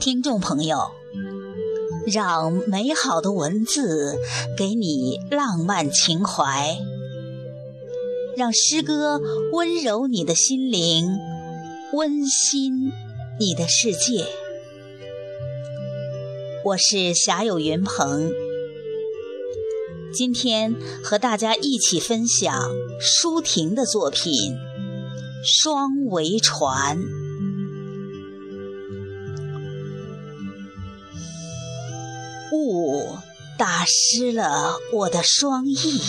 听众朋友，让美好的文字给你浪漫情怀，让诗歌温柔你的心灵，温馨你的世界。我是侠友云鹏，今天和大家一起分享舒婷的作品《双桅船》。雾打湿了我的双翼，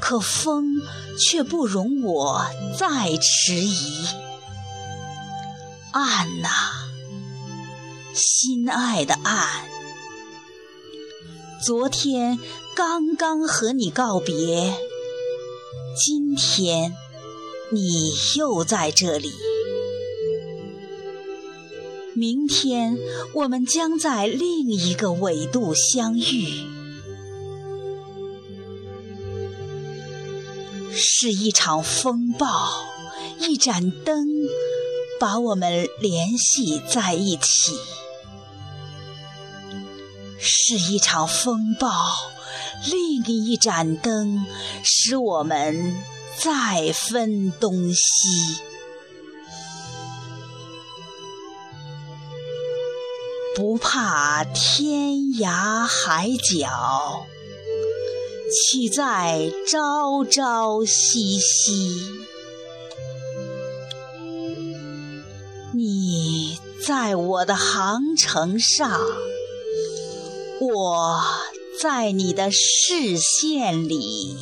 可风却不容我再迟疑。岸呐，心爱的岸，昨天刚刚和你告别，今天你又在这里。明天我们将在另一个纬度相遇，是一场风暴，一盏灯把我们联系在一起；是一场风暴，另一盏灯使我们再分东西。不怕天涯海角，岂在朝朝夕夕？你在我的航程上，我在你的视线里。